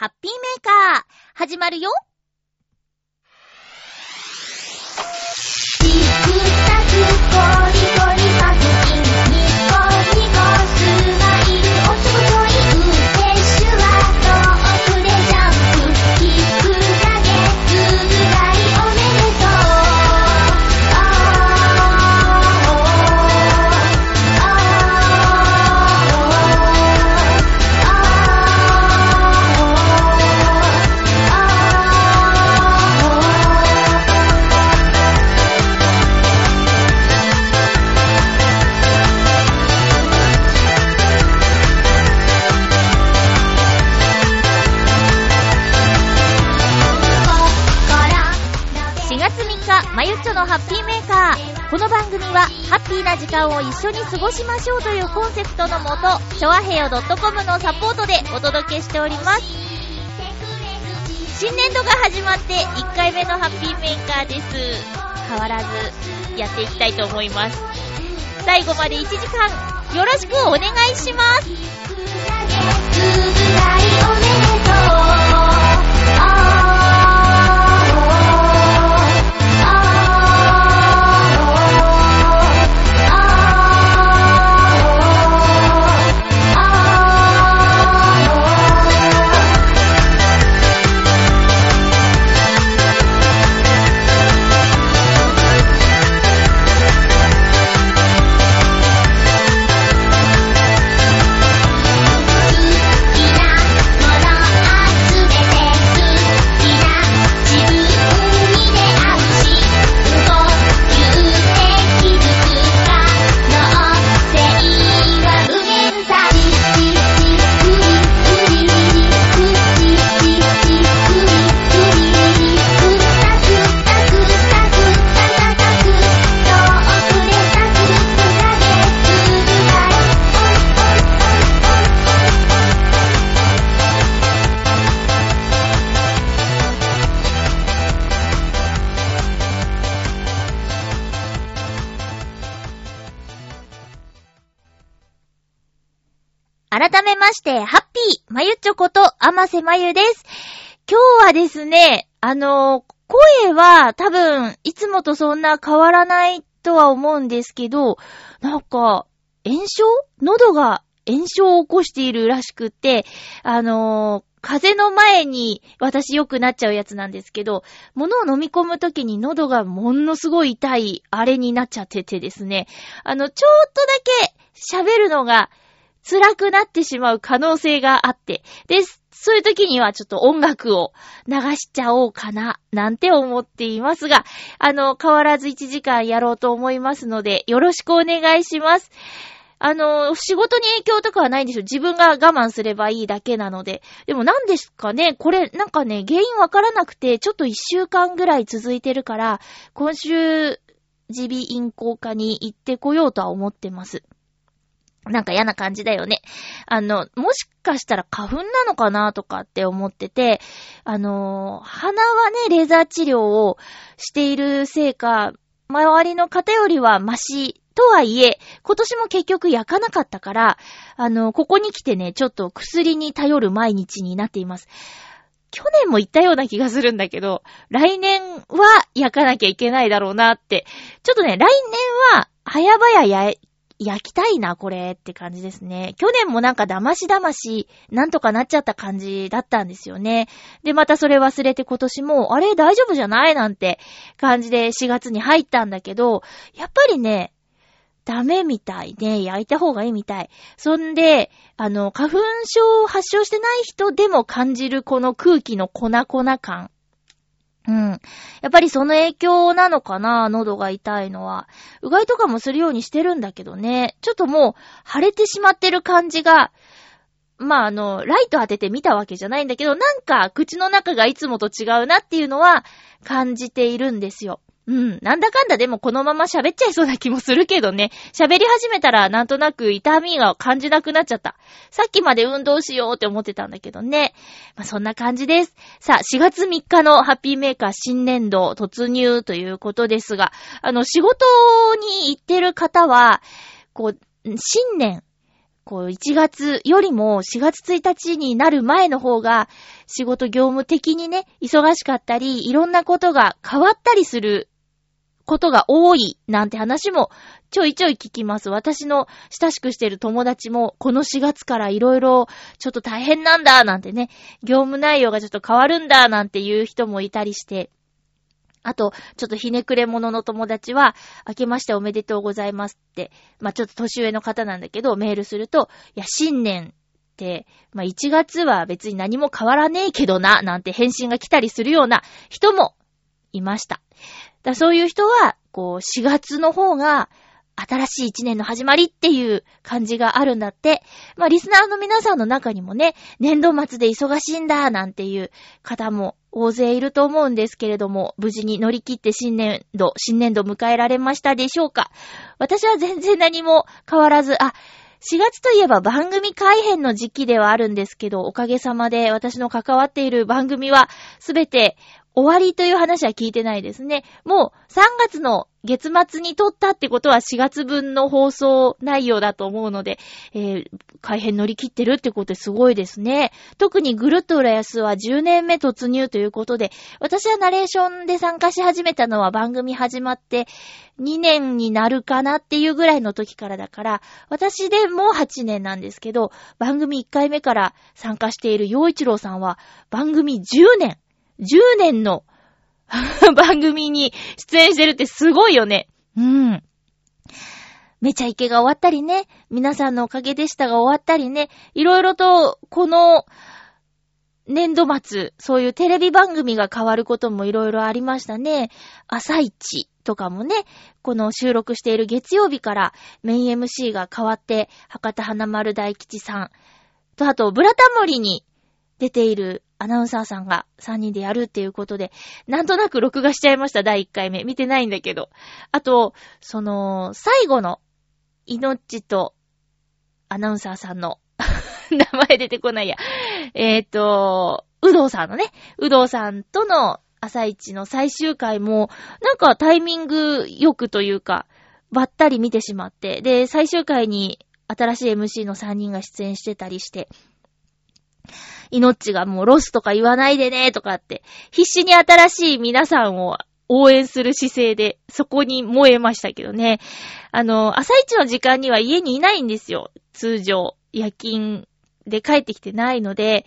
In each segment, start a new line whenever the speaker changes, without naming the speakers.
ハッピーメーカー、始まるよ。
こ
の番組は、ハッピーな時間を一緒に過ごしましょうというコンセプトのもと、ちょあへよ .com のサポートでお届けしております。新年度が始まって1回目のハッピーメーカーです。変わらず、やっていきたいと思います。最後まで1時間、よろしくお願いします。して、ハッピー、まゆちょこと、あませまゆです。今日はですね、あのー声は多分、いつもとそんな変わらないとは思うんですけど、なんか、炎症？喉が炎症を起こしているらしくて、あのー風邪の前に私良くなっちゃうやつなんですけど、物を飲み込むときに喉がものすごい痛いあれになっちゃっててですね、あの、ちょっとだけ喋るのが辛くなってしまう可能性があって、で、そういう時にはちょっと音楽を流しちゃおうかな、なんて思っていますが、あの、変わらず1時間やろうと思いますので、よろしくお願いします。あの、仕事に影響とかはないんですよ。自分が我慢すればいいだけなので。でも何ですかね？これ、なんかね、原因わからなくて、ちょっと1週間ぐらい続いてるから、今週、耳鼻咽喉科に行ってこようとは思ってます。なんか嫌な感じだよね。あの、もしかしたら花粉なのかなとかって思ってて、あの、鼻はね、レーザー治療をしているせいか、周りの方よりはマシとはいえ、今年も結局焼かなかったから、あの、ここに来てね、ちょっと薬に頼る毎日になっています。去年も言ったような気がするんだけど、来年は焼かなきゃいけないだろうなって。ちょっとね、来年は早々や、焼きたいな、これって感じですね。去年もなんか騙し騙し、なんとかなっちゃった感じだったんですよね。で、またそれ忘れて今年も、あれ大丈夫じゃないなんて感じで4月に入ったんだけど、やっぱりね、ダメみたいね。焼いた方がいいみたい。そんで、あの、花粉症を発症してない人でも感じるこの空気の粉々感。うん。やっぱりその影響なのかな喉が痛いのは。うがいとかもするようにしてるんだけどね。ちょっともう、腫れてしまってる感じが、まあ、あの、ライト当てて見たわけじゃないんだけど、なんか、口の中がいつもと違うなっていうのは、感じているんですよ。うん。なんだかんだでもこのまま喋っちゃいそうな気もするけどね。喋り始めたらなんとなく痛みが感じなくなっちゃった。さっきまで運動しようって思ってたんだけどね。まあ、そんな感じです。さあ、4月3日のハッピーメーカー新年度突入ということですが、あの、仕事に行ってる方は、こう、新年、こう、1月よりも4月1日になる前の方が、仕事業務的にね、忙しかったり、いろんなことが変わったりすることが多いなんて話もちょいちょい聞きます。私の親しくしてる友達もこの4月からいろいろちょっと大変なんだなんてね、業務内容がちょっと変わるんだなんていう人もいたりして、あと、ちょっとひねくれ者の友達は、明けましておめでとうございますって、まあ、ちょっと年上の方なんだけど、メールすると、いや、新年って、まあ、1月は別に何も変わらねえけどな、なんて返信が来たりするような人もいました。だそういう人は、こう、4月の方が、新しい一年の始まりっていう感じがあるんだって。まあ、リスナーの皆さんの中にもね、年度末で忙しいんだ、なんていう方も大勢いると思うんですけれども、無事に乗り切って新年度、新年度迎えられましたでしょうか私は全然何も変わらず、あ、4月といえば番組改編の時期ではあるんですけど、おかげさまで私の関わっている番組はすべて終わりという話は聞いてないですね。もう3月の月末に撮ったってことは4月分の放送内容だと思うので、えー、改編乗り切ってるってことすごいですね。特にぐるっと浦安は10年目突入ということで、私はナレーションで参加し始めたのは番組始まって2年になるかなっていうぐらいの時からだから、私でもう8年なんですけど、番組1回目から参加している陽一郎さんは番組10年10年の 番組に出演してるってすごいよね。うん。めちゃイケが終わったりね、皆さんのおかげでしたが終わったりね、いろいろと、この、年度末、そういうテレビ番組が変わることもいろいろありましたね。朝一とかもね、この収録している月曜日からメイン MC が変わって、博多花丸大吉さんと、あと、ブラタモリに出ているアナウンサーさんが3人でやるっていうことで、なんとなく録画しちゃいました、第1回目。見てないんだけど。あと、その、最後の、命と、アナウンサーさんの 名前出てこないや。えっ、ー、と、うどうさんのね、うどうさんとの朝一の最終回も、なんかタイミングよくというか、ばったり見てしまって、で、最終回に新しい MC の3人が出演してたりして、命がもうロスとか言わないでねとかって、必死に新しい皆さんを応援する姿勢で、そこに燃えましたけどね。あの、朝一の時間には家にいないんですよ。通常。夜勤で帰ってきてないので、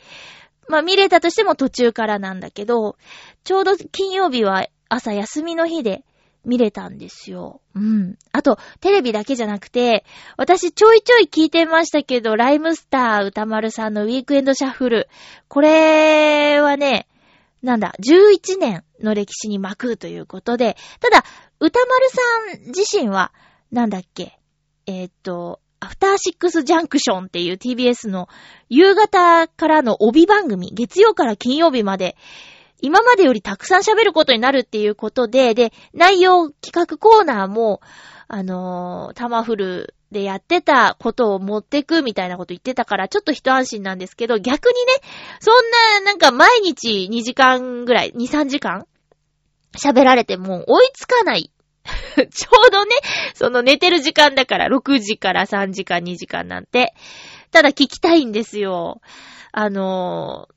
まあ見れたとしても途中からなんだけど、ちょうど金曜日は朝休みの日で、見れたんですよ。うん。あと、テレビだけじゃなくて、私ちょいちょい聞いてましたけど、ライムスター歌丸さんのウィークエンドシャッフル。これはね、なんだ、11年の歴史に巻くということで、ただ、歌丸さん自身は、なんだっけ、えー、っと、アフターシックスジャンクションっていう TBS の夕方からの帯番組、月曜から金曜日まで、今までよりたくさん喋ることになるっていうことで、で、内容企画コーナーも、あのー、タマフルでやってたことを持ってくみたいなこと言ってたから、ちょっと一安心なんですけど、逆にね、そんな、なんか毎日2時間ぐらい、2、3時間喋られても追いつかない。ちょうどね、その寝てる時間だから6時から3時間2時間なんて。ただ聞きたいんですよ。あの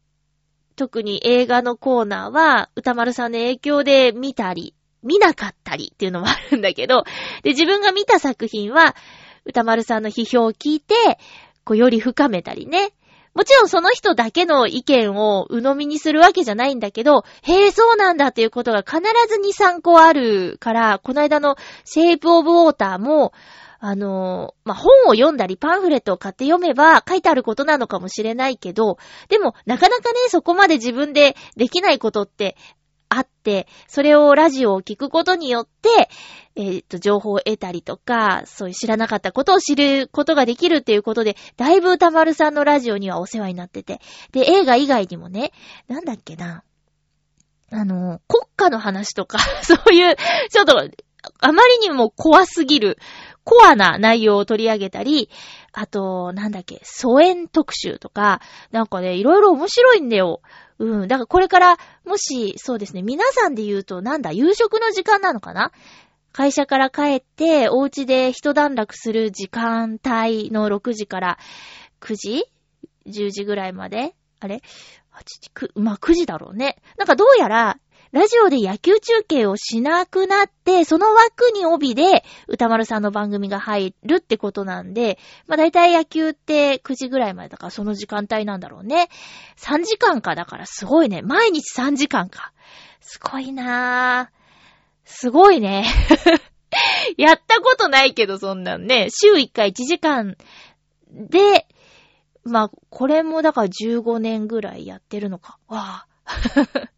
特に映画のコーナーは、歌丸さんの影響で見たり、見なかったりっていうのもあるんだけど、で、自分が見た作品は、歌丸さんの批評を聞いて、こう、より深めたりね。もちろんその人だけの意見を鵜呑みにするわけじゃないんだけど、へえ、そうなんだっていうことが必ず2、3個あるから、この間のシェイプオブウォーターも、あのまあ、本を読んだりパンフレットを買って読めば書いてあることなのかもしれないけど、でもなかなかね、そこまで自分でできないことってあって、それをラジオを聞くことによって、えっ、と、情報を得たりとか、そういう知らなかったことを知ることができるっていうことで、だいぶ歌丸さんのラジオにはお世話になってて。で、映画以外にもね、なんだっけな。あの、国家の話とか、そういう、ちょっと、あまりにも怖すぎるコアな内容を取り上げたり、あと、なんだっけ、疎遠特集とか、なんかね、いろいろ面白いんだよ。うん。だからこれから、もし、そうですね、皆さんで言うと、なんだ、夕食の時間なのかな？会社から帰って、お家で一段落する時間帯の6時から9時 ?10 時ぐらいまで？あれ ?8 時、く、まあ、9時だろうね。なんかどうやら、ラジオで野球中継をしなくなって、その枠に帯で歌丸さんの番組が入るってことなんで、まあ大体野球って9時ぐらいまでだからその時間帯なんだろうね。3時間か、だからすごいね。毎日3時間か。すごいなぁ。すごいね。やったことないけど、そんなんね。週1回1時間で、まあ、これもだから15年ぐらいやってるのか。わぁ。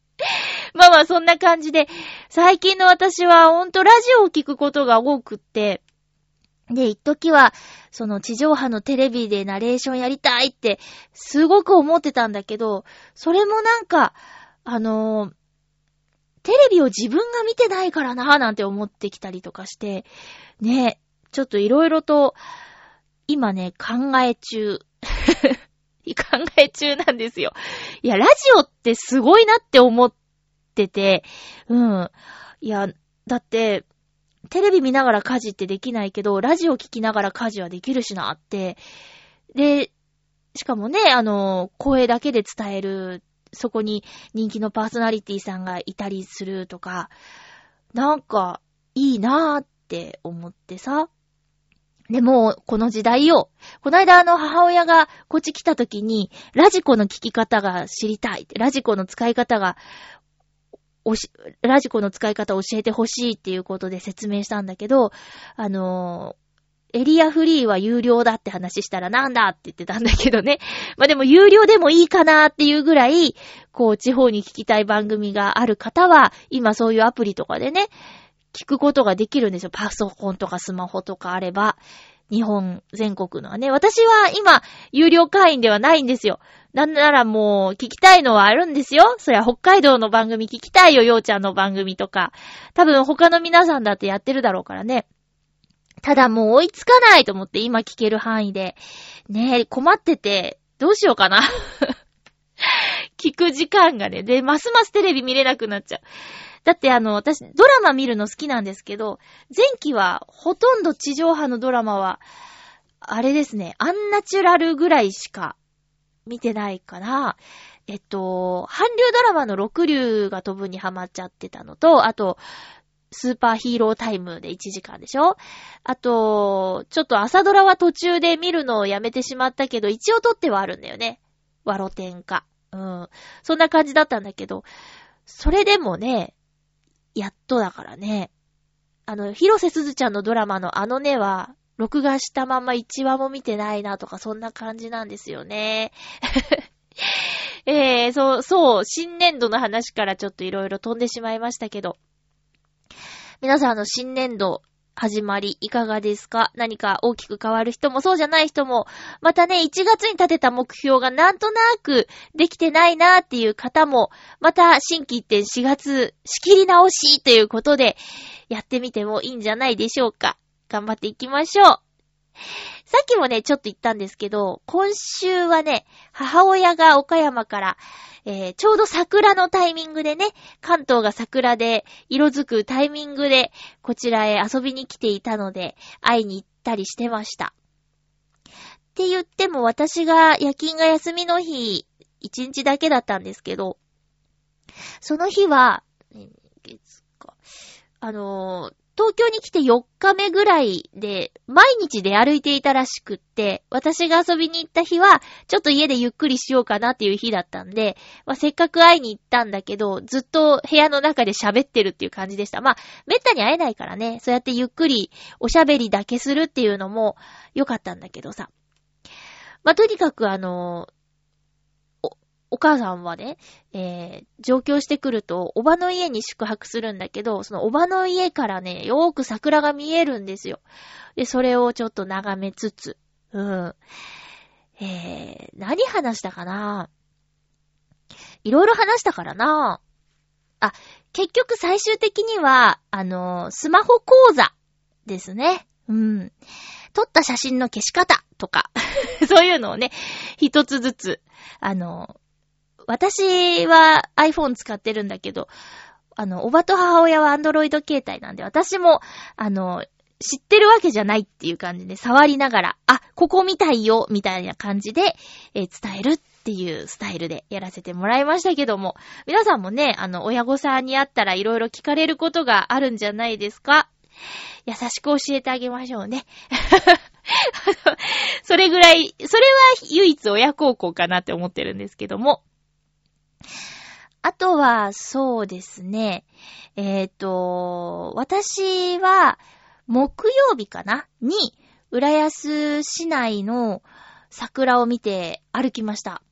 まあまあ、そんな感じで、最近の私はほんとラジオを聞くことが多くって、で、一時は、その地上波のテレビでナレーションやりたいって、すごく思ってたんだけど、それもなんか、あのーテレビを自分が見てないからなぁなんて思ってきたりとかして、ね、ちょっといろいろと、今ね、考え中。考え中なんですよ。いや、ラジオってすごいなって思ってて、うん。いや、だって、テレビ見ながら家事ってできないけど、ラジオ聞きながら家事はできるしなって。で、しかもね、あの、声だけで伝える、そこに人気のパーソナリティさんがいたりするとか、なんか、いいなーって思ってさ。でも、この時代よ。この間あの母親がこっち来た時に、ラジコの聞き方が知りたい。ラジコの使い方が、おし、ラジコの使い方を教えてほしいっていうことで説明したんだけど、あのーエリアフリーは有料だって話したらなんだって言ってたんだけどね。まあでも有料でもいいかなっていうぐらい、こう地方に聞きたい番組がある方は、今そういうアプリとかでね、聞くことができるんですよ。パソコンとかスマホとかあれば。日本全国のはね。私は今、有料会員ではないんですよ。なんならもう、聞きたいのはあるんですよ。そりゃ北海道の番組聞きたいよ、ようちゃんの番組とか。多分他の皆さんだってやってるだろうからね。ただもう追いつかないと思って今聞ける範囲で。ねえ、困ってて、どうしようかな。聞く時間がね。で、ますますテレビ見れなくなっちゃう。だってあの、私、ドラマ見るの好きなんですけど、前期はほとんど地上波のドラマは、あれですね、アンナチュラルぐらいしか見てないかな。えっと、韓流ドラマの六流が飛ぶにハマっちゃってたのと、あと、スーパーヒーロータイムで1時間でしょ？あと、ちょっと朝ドラは途中で見るのをやめてしまったけど、一応撮ってはあるんだよね。ワロテンか。うん。そんな感じだったんだけど、それでもね、やっとだからね。あの、広瀬すずちゃんのドラマのあのねは、録画したまま1話も見てないなとか、そんな感じなんですよね。えー、そう、そう、新年度の話からちょっといろいろ飛んでしまいましたけど。皆さんの新年度始まりいかがですか？何か大きく変わる人もそうじゃない人も、またね、1月に立てた目標がなんとなくできてないなーっていう方も、また新規一点4月仕切り直しということで、やってみてもいいんじゃないでしょうか。頑張っていきましょう。さっきもね、ちょっと言ったんですけど、今週はね、母親が岡山から、えーちょうど桜のタイミングでね、関東が桜で色づくタイミングで、こちらへ遊びに来ていたので、会いに行ったりしてました。って言っても私が夜勤が休みの日、一日だけだったんですけど、その日は、月か、あのー東京に来て4日目ぐらいで、毎日出歩いていたらしくって、私が遊びに行った日は、ちょっと家でゆっくりしようかなっていう日だったんで、まあ、せっかく会いに行ったんだけど、ずっと部屋の中で喋ってるっていう感じでした。まあ、めったに会えないからね、そうやってゆっくりおしゃべりだけするっていうのも良かったんだけどさ。まあ、とにかくあのお、母さんはね、えー、上京してくると、おばの家に宿泊するんだけど、そのおばの家からね、よーく桜が見えるんですよ。で、それをちょっと眺めつつ、うん。えー、何話したかな？いろいろ話したからなあ、結局最終的には、あの、スマホ講座ですね。うん。撮った写真の消し方とか、そういうのをね、一つずつ、あの、私は iPhone 使ってるんだけど、あの、おばと母親はアンドロイド携帯なんで、私も、あの、知ってるわけじゃないっていう感じで触りながら、あ、ここ見たいよ、みたいな感じで、えー伝えるっていうスタイルでやらせてもらいましたけども、皆さんもね、あの、親御さんに会ったら色々聞かれることがあるんじゃないですか？優しく教えてあげましょうね。それぐらい、それは唯一親孝行かなって思ってるんですけども。あとは、そうですね。えっ、と、私は、木曜日かな？に、浦安市内の桜を見て歩きました。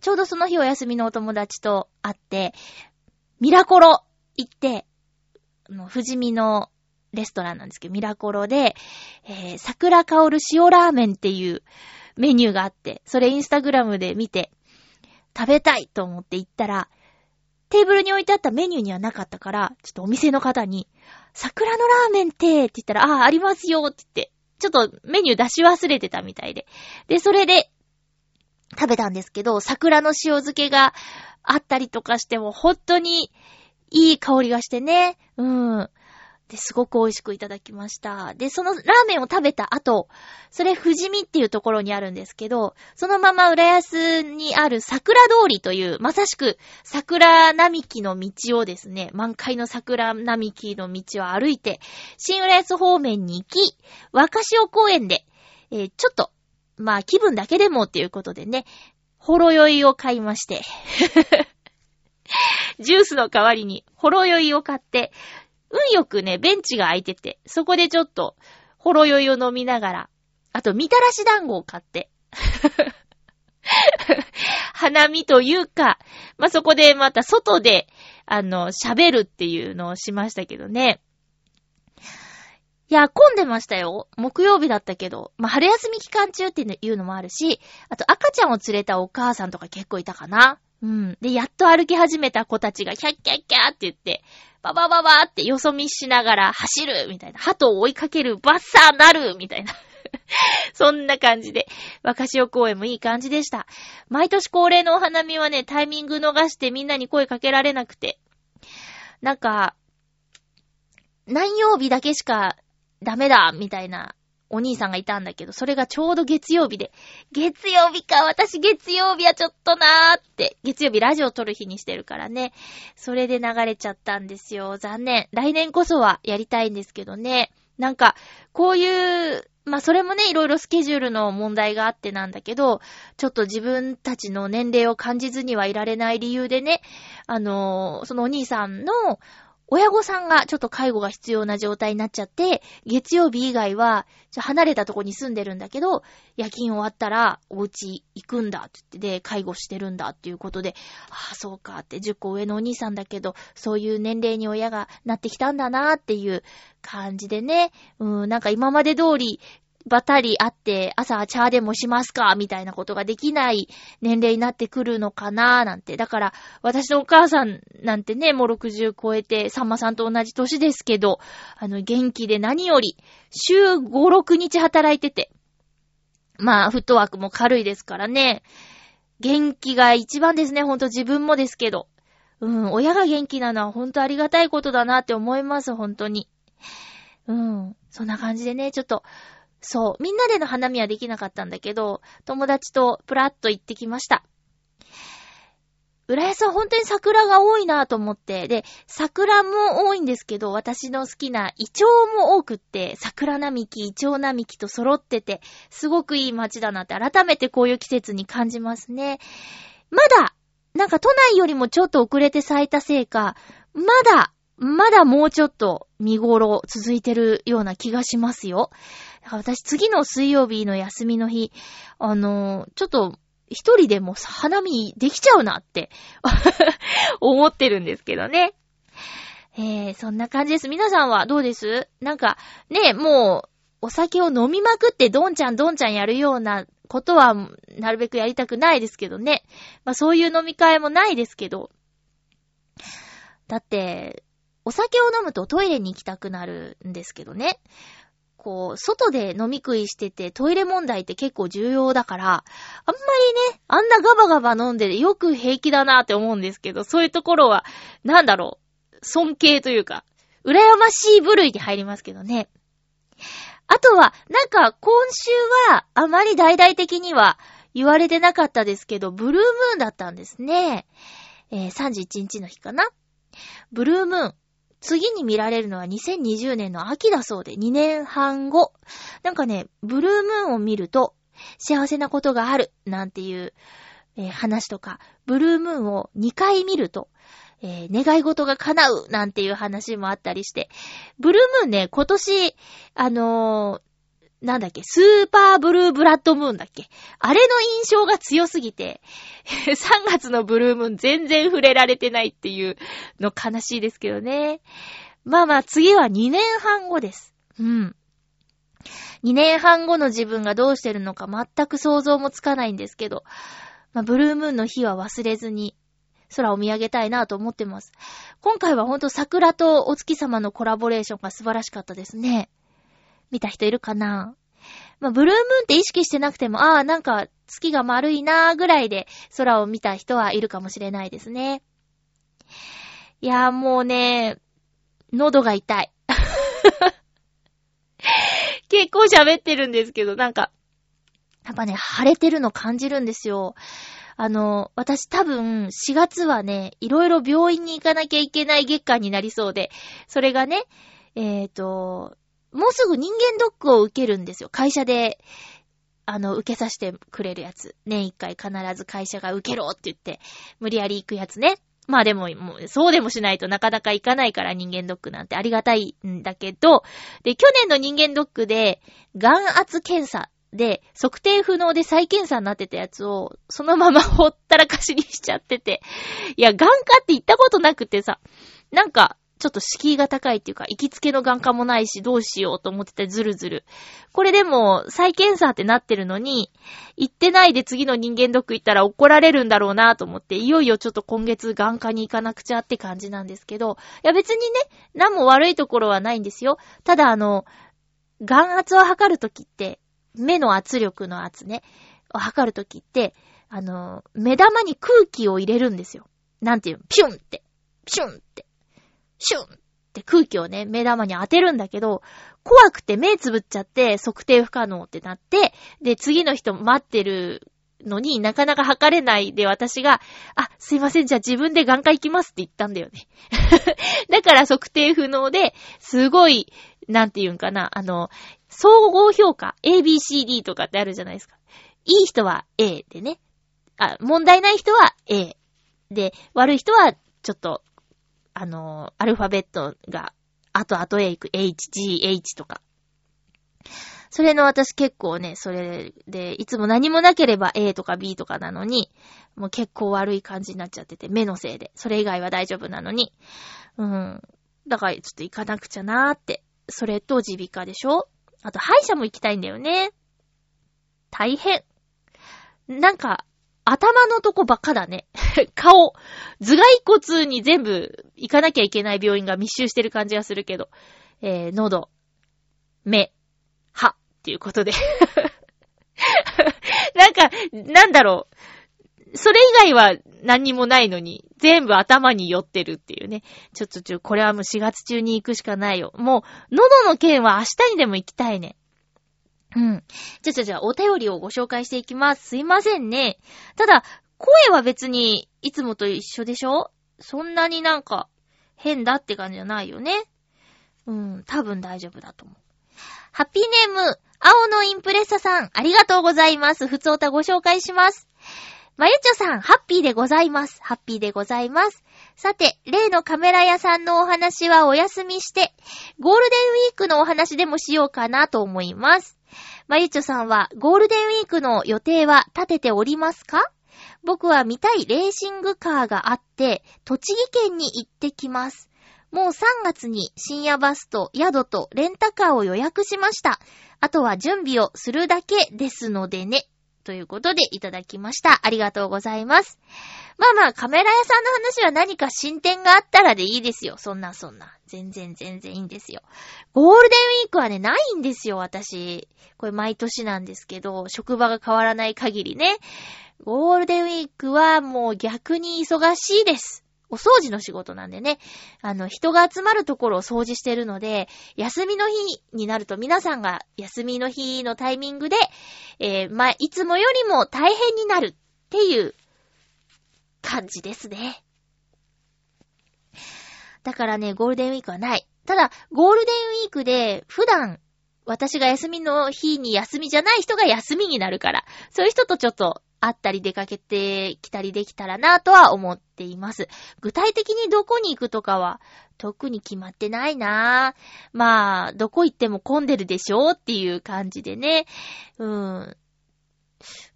ちょうどその日お休みのお友達と会って、ミラコロ行って、の、富士見のレストランなんですけど、ミラコロで、えー、桜香る塩ラーメンっていうメニューがあって、それインスタグラムで見て、食べたいと思って行ったら、テーブルに置いてあったメニューにはなかったから、ちょっとお店の方に、桜のラーメンって、って言ったら、ああ、ありますよって言って、ちょっとメニュー出し忘れてたみたいで。で、それで食べたんですけど、桜の塩漬けがあったりとかしても、本当にいい香りがしてね。うん。で、すごく美味しくいただきました。で、そのラーメンを食べた後、それ富士見っていうところにあるんですけど、そのまま浦安にある桜通りという、まさしく桜並木の道をですね、満開の桜並木の道を歩いて、新浦安方面に行き、若潮公園で、えーちょっと、まあ気分だけでもっていうことでね、ほろ酔いを買いまして、ジュースの代わりにほろ酔いを買って、運よくね、ベンチが空いてて、そこでちょっと、ほろ酔いを飲みながら、あと、みたらし団子を買って、花見というか、まあ、そこでまた外で、あの、喋るっていうのをしましたけどね。いや、混んでましたよ。木曜日だったけど。まあ、春休み期間中っていうのもあるし、あと赤ちゃんを連れたお母さんとか結構いたかな。うん。で、やっと歩き始めた子たちが、キャッキャッキャーって言って、ババババってよそ見しながら走るみたいな。鳩を追いかけるバッサーなるみたいな。そんな感じで、若潮公園もいい感じでした。毎年恒例のお花見はね、タイミング逃してみんなに声かけられなくて。なんか、何曜日だけしかダメだみたいなお兄さんがいたんだけど、それがちょうど月曜日で、月曜日か、私月曜日はちょっとなーって、月曜日ラジオ撮る日にしてるからね。それで流れちゃったんですよ。残念。来年こそはやりたいんですけどね。なんか、こういう、まあ、それもね、いろいろスケジュールの問題があってなんだけど、ちょっと自分たちの年齢を感じずにはいられない理由でね、あのーそのお兄さんの親御さんがちょっと介護が必要な状態になっちゃって、月曜日以外は、離れたとこに住んでるんだけど、夜勤終わったらお家行くんだって言って、で、介護してるんだっていうことで、ああ、そうかって、10個上のお兄さんだけど、そういう年齢に親がなってきたんだなっていう感じでね、うん、なんか今まで通り、ばたり会って、朝茶でもしますか？みたいなことができない年齢になってくるのかな？なんて。だから、私のお母さんなんてね、もう60超えて、さんまさんと同じ年ですけど、あの、元気で何より、週5、6日働いてて。まあ、フットワークも軽いですからね。元気が一番ですね、ほんと自分もですけど。うん、親が元気なのはほんとありがたいことだなって思います、ほんとに。うん、そんな感じでね、ちょっと、そう、みんなでの花見はできなかったんだけど、友達とプラッと行ってきました。浦安は本当に桜が多いなと思って、で、桜も多いんですけど、私の好きなイチョウも多くって、桜並木、イチョウ並木と揃ってて、すごくいい街だなって改めてこういう季節に感じますね。まだ、なんか都内よりもちょっと遅れて咲いたせいか、まだ、まだもうちょっと見頃続いてるような気がしますよ。私次の水曜日の休みの日、あのーちょっと一人でも花見できちゃうなって 思ってるんですけどね。えー、そんな感じです。皆さんはどうです？なんか、ね、もう、お酒を飲みまくってどんちゃんどんちゃんやるようなことは、なるべくやりたくないですけどね。まあそういう飲み会もないですけど。だって、お酒を飲むとトイレに行きたくなるんですけどね。こう、外で飲み食いしててトイレ問題って結構重要だから、あんまりね、あんなガバガバ飲んでよく平気だなって思うんですけど、そういうところは、なんだろう。尊敬というか、羨ましい部類に入りますけどね。あとは、なんか今週はあまり大々的には言われてなかったですけど、ブルームーンだったんですね。えー、31日の日かな。ブルームーン。次に見られるのは2020年の秋だそうで、2年半後。なんかね、ブルームーンを見ると、幸せなことがある、なんていう、えー、話とか、ブルームーンを2回見ると、えー、願い事が叶う、なんていう話もあったりして、ブルームーンね、今年、あのー、なんだっけ、スーパーブルーブラッドムーンだっけあれの印象が強すぎて、3月のブルームーン全然触れられてないっていうの悲しいですけどね。まあまあ次は2年半後です。うん。2年半後の自分がどうしてるのか全く想像もつかないんですけど、まあ、ブルームーンの日は忘れずに空を見上げたいなと思ってます。今回はほんと桜とお月様のコラボレーションが素晴らしかったですね。見た人いるかな？まあ、ブルームーンって意識してなくても、ああ、なんか月が丸いなーぐらいで空を見た人はいるかもしれないですね。いやーもうね、喉が痛い。結構喋ってるんですけど、なんか、やっぱね、腫れてるの感じるんですよ。あの、私多分4月はね、いろいろ病院に行かなきゃいけない月間になりそうで、それがね、えっ、ー、と、もうすぐ人間ドックを受けるんですよ。会社で、あの、受けさせてくれるやつ。年一回必ず会社が受けろって言って、無理やり行くやつね。まあでも、もう、そうでもしないとなかなか行かないから人間ドックなんてありがたいんだけど、で、去年の人間ドックで、眼圧検査で、測定不能で再検査になってたやつを、そのままほったらかしにしちゃってて、いや、眼科って行ったことなくてさ、なんか、ちょっと敷居が高いっていうか、行きつけの眼科もないし、どうしようと思っててずるずる。これでも、再検査ってなってるのに、行ってないで次の人間ドック行ったら怒られるんだろうなと思って、いよいよちょっと今月眼科に行かなくちゃって感じなんですけど、いや別にね、何も悪いところはないんですよ。ただあの、眼圧を測るときって、目の圧力の圧ね、を測るときって、あの、目玉に空気を入れるんですよ。なんていうの、ピュンって、ピュンって。シュンって空気をね、目玉に当てるんだけど、怖くて目つぶっちゃって測定不可能ってなって、で、次の人待ってるのになかなか測れないで私が、あ、すいません、じゃあ自分で眼科行きますって言ったんだよね。だから測定不能で、すごい、なんて言うんかな、あの、総合評価、ABCD とかってあるじゃないですか。いい人は A でね。あ、問題ない人は A。で、悪い人はちょっとあの、アルファベットが、後々へ行く H、G、H とか。それの私結構ね、それで、いつも何もなければ A とか B とかなのに、もう結構悪い感じになっちゃってて、目のせいで。それ以外は大丈夫なのに。うん。だからちょっと行かなくちゃなーって。それと耳鼻科でしょ？あと歯医者も行きたいんだよね。大変。なんか、頭のとこばっかだね。顔。頭蓋骨に全部行かなきゃいけない病院が密集してる感じがするけど。えー、喉、目、歯っていうことで なんか、なんだろう。それ以外は何にもないのに、全部頭に寄ってるっていうね。ちょっとちょ、これはもう4月中に行くしかないよ。もう、喉の件は明日にでも行きたいね。うん。じゃあじゃあじゃあお便りをご紹介していきます。すいませんね。ただ、声は別にいつもと一緒でしょ？そんなになんか変だって感じじゃないよね。うん、多分大丈夫だと思う。ハッピーネーム、青のインプレッサさん、ありがとうございます。ふつおたご紹介します。まゆちょさん、ハッピーでございます。ハッピーでございます。さて、例のカメラ屋さんのお話はお休みして、ゴールデンウィークのお話でもしようかなと思います。まゆちょさんはゴールデンウィークの予定は立てておりますか？僕は見たいレーシングカーがあって、栃木県に行ってきます。もう3月に深夜バスと宿とレンタカーを予約しました。あとは準備をするだけですのでね。ということでいただきました。ありがとうございます。まあまあ、カメラ屋さんの話は何か進展があったらでいいですよ。そんなそんな。全然全然いいんですよ。ゴールデンウィークはね、ないんですよ、私。これ毎年なんですけど、職場が変わらない限りね。ゴールデンウィークはもう逆に忙しいです。お掃除の仕事なんでね、あの、人が集まるところを掃除してるので、休みの日になると皆さんが休みの日のタイミングで、えー、まあ、いつもよりも大変になるっていう感じですね。だからね、ゴールデンウィークはない。ただ、ゴールデンウィークで普段私が休みの日に休みじゃない人が休みになるから、そういう人とちょっと会ったり出かけてきたりできたらなとは思っています。具体的にどこに行くとかは特に決まってないなまあ、どこ行っても混んでるでしょうっていう感じでね。うん。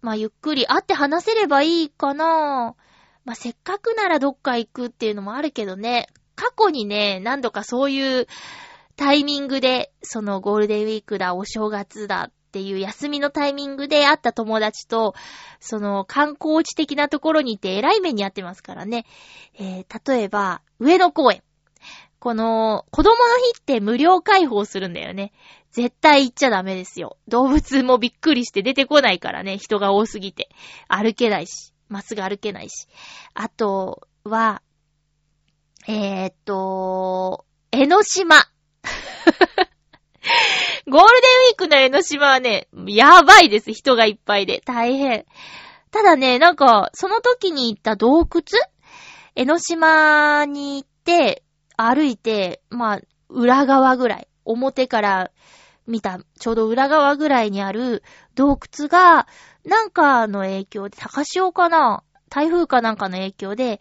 まあ、ゆっくり会って話せればいいかなまあ、せっかくならどっか行くっていうのもあるけどね。過去にね、何度かそういうタイミングで、そのゴールデンウィークだ、お正月だっていう休みのタイミングで会った友達と、その観光地的なところに行って偉い目にやってますからね。えー、例えば、上野公園。この、子供の日って無料開放するんだよね。絶対行っちゃダメですよ。動物もびっくりして出てこないからね、人が多すぎて。歩けないし、まっすぐ歩けないし。あとは、えー、っと、江ノ島。ゴールデンウィークの江ノ島はね、やばいです。人がいっぱいで。大変。ただね、なんか、その時に行った洞窟？江ノ島に行って、歩いて、まあ、裏側ぐらい。表から見た、ちょうど裏側ぐらいにある洞窟が、なんかの影響で、高潮かな？台風かなんかの影響で、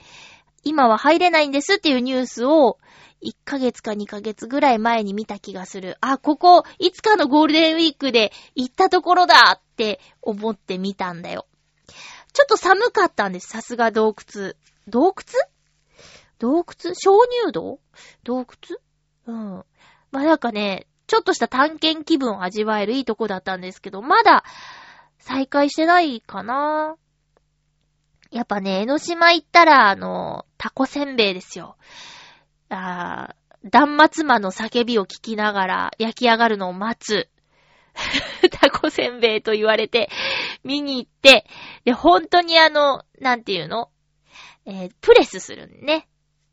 今は入れないんですっていうニュースを1ヶ月か2ヶ月ぐらい前に見た気がする。あ、ここ、いつかのゴールデンウィークで行ったところだって思ってみたんだよ。ちょっと寒かったんです。さすが洞窟。洞窟？洞窟？鍾乳洞？洞窟？うん。まあ、なんかね、ちょっとした探検気分を味わえるいいとこだったんですけど、まだ再開してないかなやっぱね、江ノ島行ったら、あの、タコせんべいですよ。あー断末魔の叫びを聞きながら焼き上がるのを待つ。タコせんべいと言われて見に行って、で、本当にあの、なんていうの？えー、プレスするんね。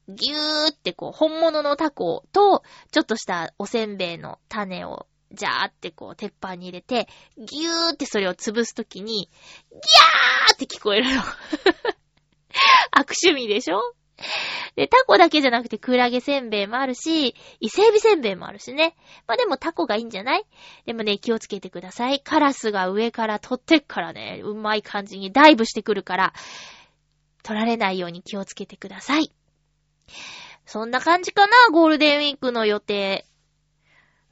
ぎゅーってこう、本物のタコと、ちょっとしたおせんべいの種を、じゃーってこう、鉄板に入れて、ぎゅーってそれを潰すときに、ギャーって聞こえるの。悪趣味でしょ？で、タコだけじゃなくてクラゲせんべいもあるし、伊勢海老せんべいもあるしね。まあでもタコがいいんじゃない？でもね、気をつけてください。カラスが上から取ってっからね、うまい感じにダイブしてくるから、取られないように気をつけてください。そんな感じかな、ゴールデンウィークの予定。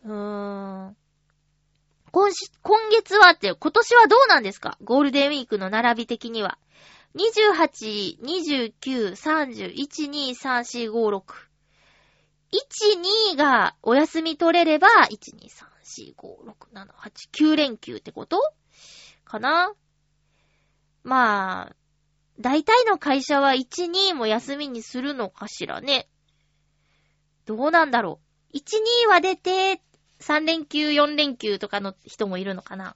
今し、今月はって、今年はどうなんですか？ゴールデンウィークの並び的には。28、29、30、1、2、3、4、5、6。1、2がお休み取れれば、1、2、3、4、5、6、7、8、9連休ってこと？かな？まあ、大体の会社は1、2も休みにするのかしらね。どうなんだろう。1、2は出て、3連休、4連休とかの人もいるのかな？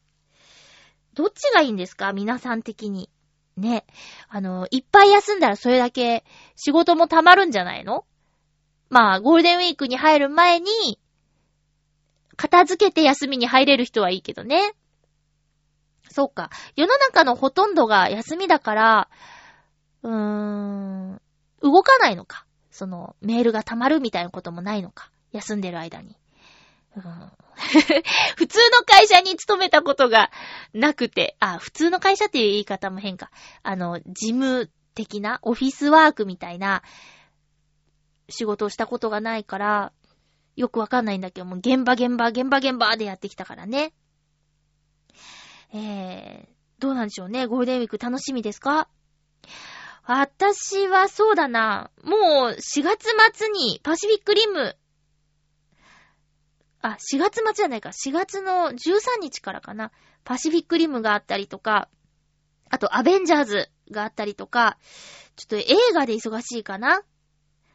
どっちがいいんですか？皆さん的に。ね。あの、いっぱい休んだらそれだけ仕事も溜まるんじゃないの？まあ、ゴールデンウィークに入る前に、片付けて休みに入れる人はいいけどね。そうか。世の中のほとんどが休みだから、うーん、動かないのか。その、メールが溜まるみたいなこともないのか。休んでる間に。普通の会社に勤めたことがなくて、あ、普通の会社っていう言い方も変か。あの、事務的な、オフィスワークみたいな仕事をしたことがないから、よくわかんないんだけどもう、現場現場、現場現場でやってきたからね。えー、どうなんでしょうね。ゴールデンウィーク楽しみですか？私はそうだな。もう4月末にパシフィックリムあ、4月末じゃないか。4月の13日からかな。パシフィックリムがあったりとか、あとアベンジャーズがあったりとか、ちょっと映画で忙しいかな。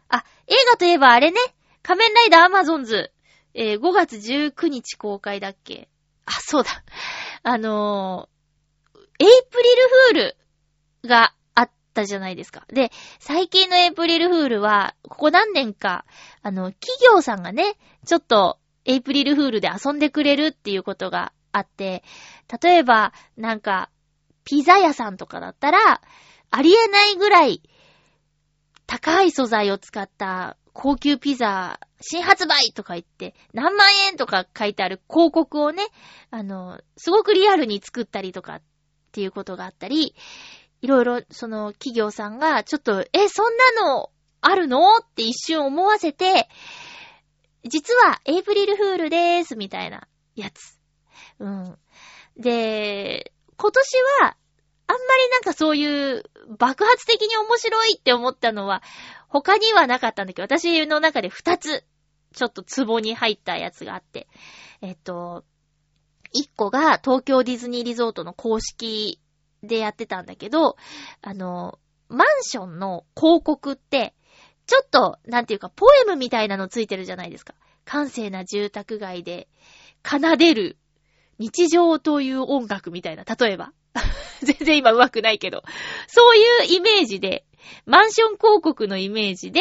あ、映画といえばあれね。仮面ライダーアマゾンズ。えー、5月19日公開だっけあ、そうだ。あのー、エイプリルフールがあったじゃないですか。で、最近のエイプリルフールは、ここ何年か、あの、企業さんがね、ちょっと、エイプリルフールで遊んでくれるっていうことがあって、例えば、なんか、ピザ屋さんとかだったら、ありえないぐらい、高い素材を使った高級ピザ、新発売とか言って、何万円とか書いてある広告をね、あの、すごくリアルに作ったりとかっていうことがあったり、いろいろその企業さんがちょっと、え、そんなのあるの？って一瞬思わせて、実はエイプリルフールでーすみたいなやつ。うん。で、今年は、あんまりなんかそういう爆発的に面白いって思ったのは、他にはなかったんだけど、私の中で二つ、ちょっとツボに入ったやつがあって、えっと、一個が東京ディズニーリゾートの公式でやってたんだけど、あの、マンションの広告って、ちょっと、なんていうか、ポエムみたいなのついてるじゃないですか。閑静な住宅街で奏でる日常という音楽みたいな、例えば。全然今上手くないけど。そういうイメージで、マンション広告のイメージで、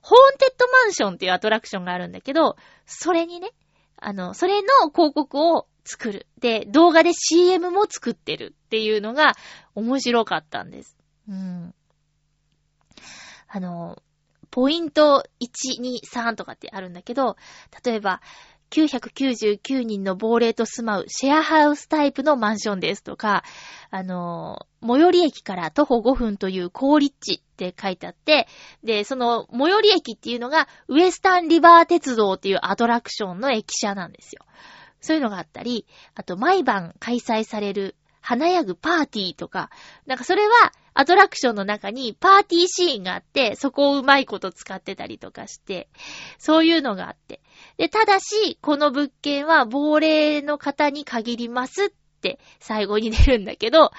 ホーンテッドマンションっていうアトラクションがあるんだけど、それにね、あの、それの広告を作る。で、動画で CM も作ってるっていうのが面白かったんです。うん。あの、ポイント1、2、3とかってあるんだけど、例えば、999人の亡霊と住まうシェアハウスタイプのマンションですとか、あの、最寄り駅から徒歩5分という高立地って書いてあって、で、その最寄り駅っていうのがウエスタンリバー鉄道っていうアトラクションの駅舎なんですよ。そういうのがあったり、あと毎晩開催される花屋具パーティーとか、なんかそれはアトラクションの中にパーティーシーンがあって、そこをうまいこと使ってたりとかして、そういうのがあって。で、ただし、この物件は亡霊の方に限りますって最後に出るんだけど、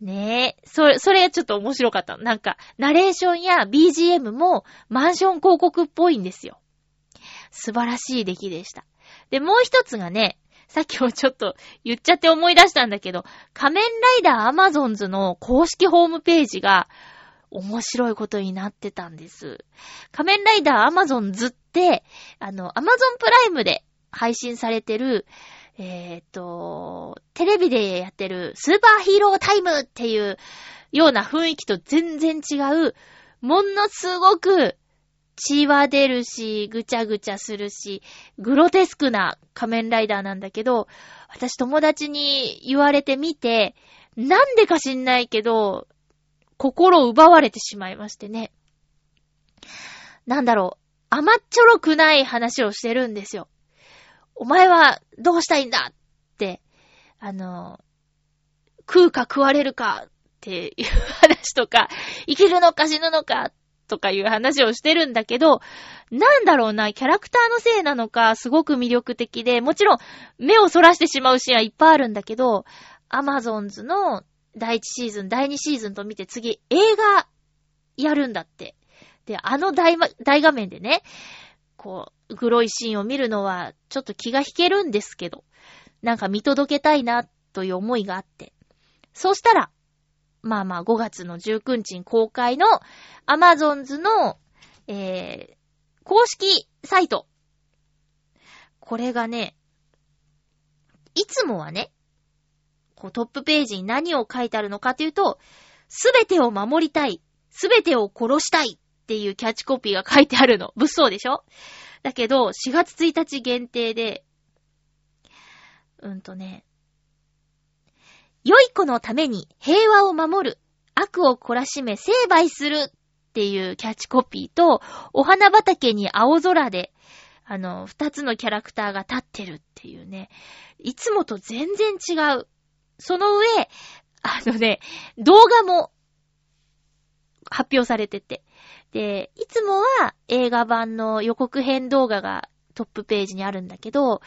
ねえ、それ、それちょっと面白かったの。なんか、ナレーションや BGM もマンション広告っぽいんですよ。素晴らしい出来でした。で、もう一つがね、さっきもちょっと言っちゃって思い出したんだけど、仮面ライダーアマゾンズの公式ホームページが面白いことになってたんです。仮面ライダーアマゾンズって、あの、アマゾンプライムで配信されてる、えっ、と、テレビでやってるスーパーヒーロータイムっていうような雰囲気と全然違う、ものすごく血は出るし、ぐちゃぐちゃするし、グロテスクな仮面ライダーなんだけど、私友達に言われてみて、なんでか知んないけど、心奪われてしまいましてね。なんだろう、甘っちょろくない話をしてるんですよ。お前はどうしたいんだって、あの、食うか食われるかっていう話とか、生きるのか死ぬのかとかいう話をしてるんだけど、なんだろうな、キャラクターのせいなのか、すごく魅力的で、もちろん目をそらしてしまうシーンはいっぱいあるんだけど、アマゾンズの第1シーズン、第2シーズンと見て次映画やるんだって。で、あの大ま大画面でね、こう、グロいシーンを見るのはちょっと気が引けるんですけど、なんか見届けたいなという思いがあって。そうしたら、まあまあ5月の19日に公開のアマゾンズの、えー、公式サイト。これがね、いつもはね、こうトップページに何を書いてあるのかというと、すべてを守りたい、すべてを殺したいっていうキャッチコピーが書いてあるの。物騒でしょ？だけど、4月1日限定で、うんとね、良い子のために平和を守る、悪を懲らしめ成敗するっていうキャッチコピーと、お花畑に青空で、あの、二つのキャラクターが立ってるっていうね、いつもと全然違う。その上、あのね、動画も発表されてて。で、いつもは映画版の予告編動画がトップページにあるんだけど、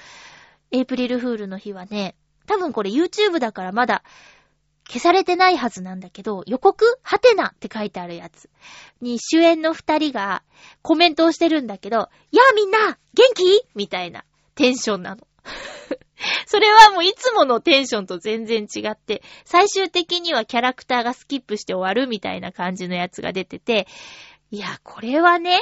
エイプリルフールの日はね、多分これ YouTube だからまだ消されてないはずなんだけど、予告？はてなって書いてあるやつに主演の二人がコメントをしてるんだけど、やあみんな元気？みたいなテンションなの。それはもういつものテンションと全然違って、最終的にはキャラクターがスキップして終わるみたいな感じのやつが出てて、いや、これはね、